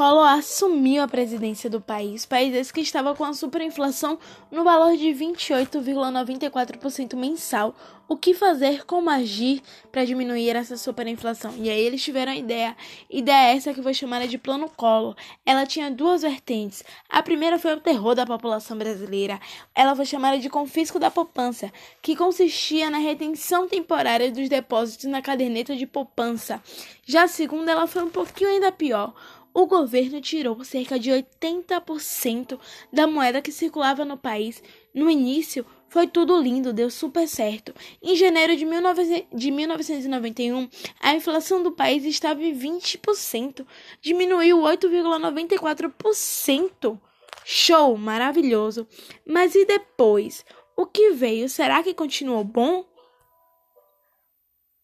Collor assumiu a presidência do país, país esse que estava com a superinflação no valor de 28,94% mensal. O que fazer, como agir para diminuir essa superinflação? E aí eles tiveram a ideia, ideia essa que foi chamada de Plano Collor. Ela tinha duas vertentes. A primeira foi o terror da população brasileira. Ela foi chamada de confisco da poupança, que consistia na retenção temporária dos depósitos na caderneta de poupança. Já a segunda, ela foi um pouquinho ainda pior o governo tirou cerca de 80% da moeda que circulava no país. No início, foi tudo lindo, deu super certo. Em janeiro de, 19... de 1991, a inflação do país estava em 20%, diminuiu 8,94%. Show, maravilhoso. Mas e depois? O que veio? Será que continuou bom?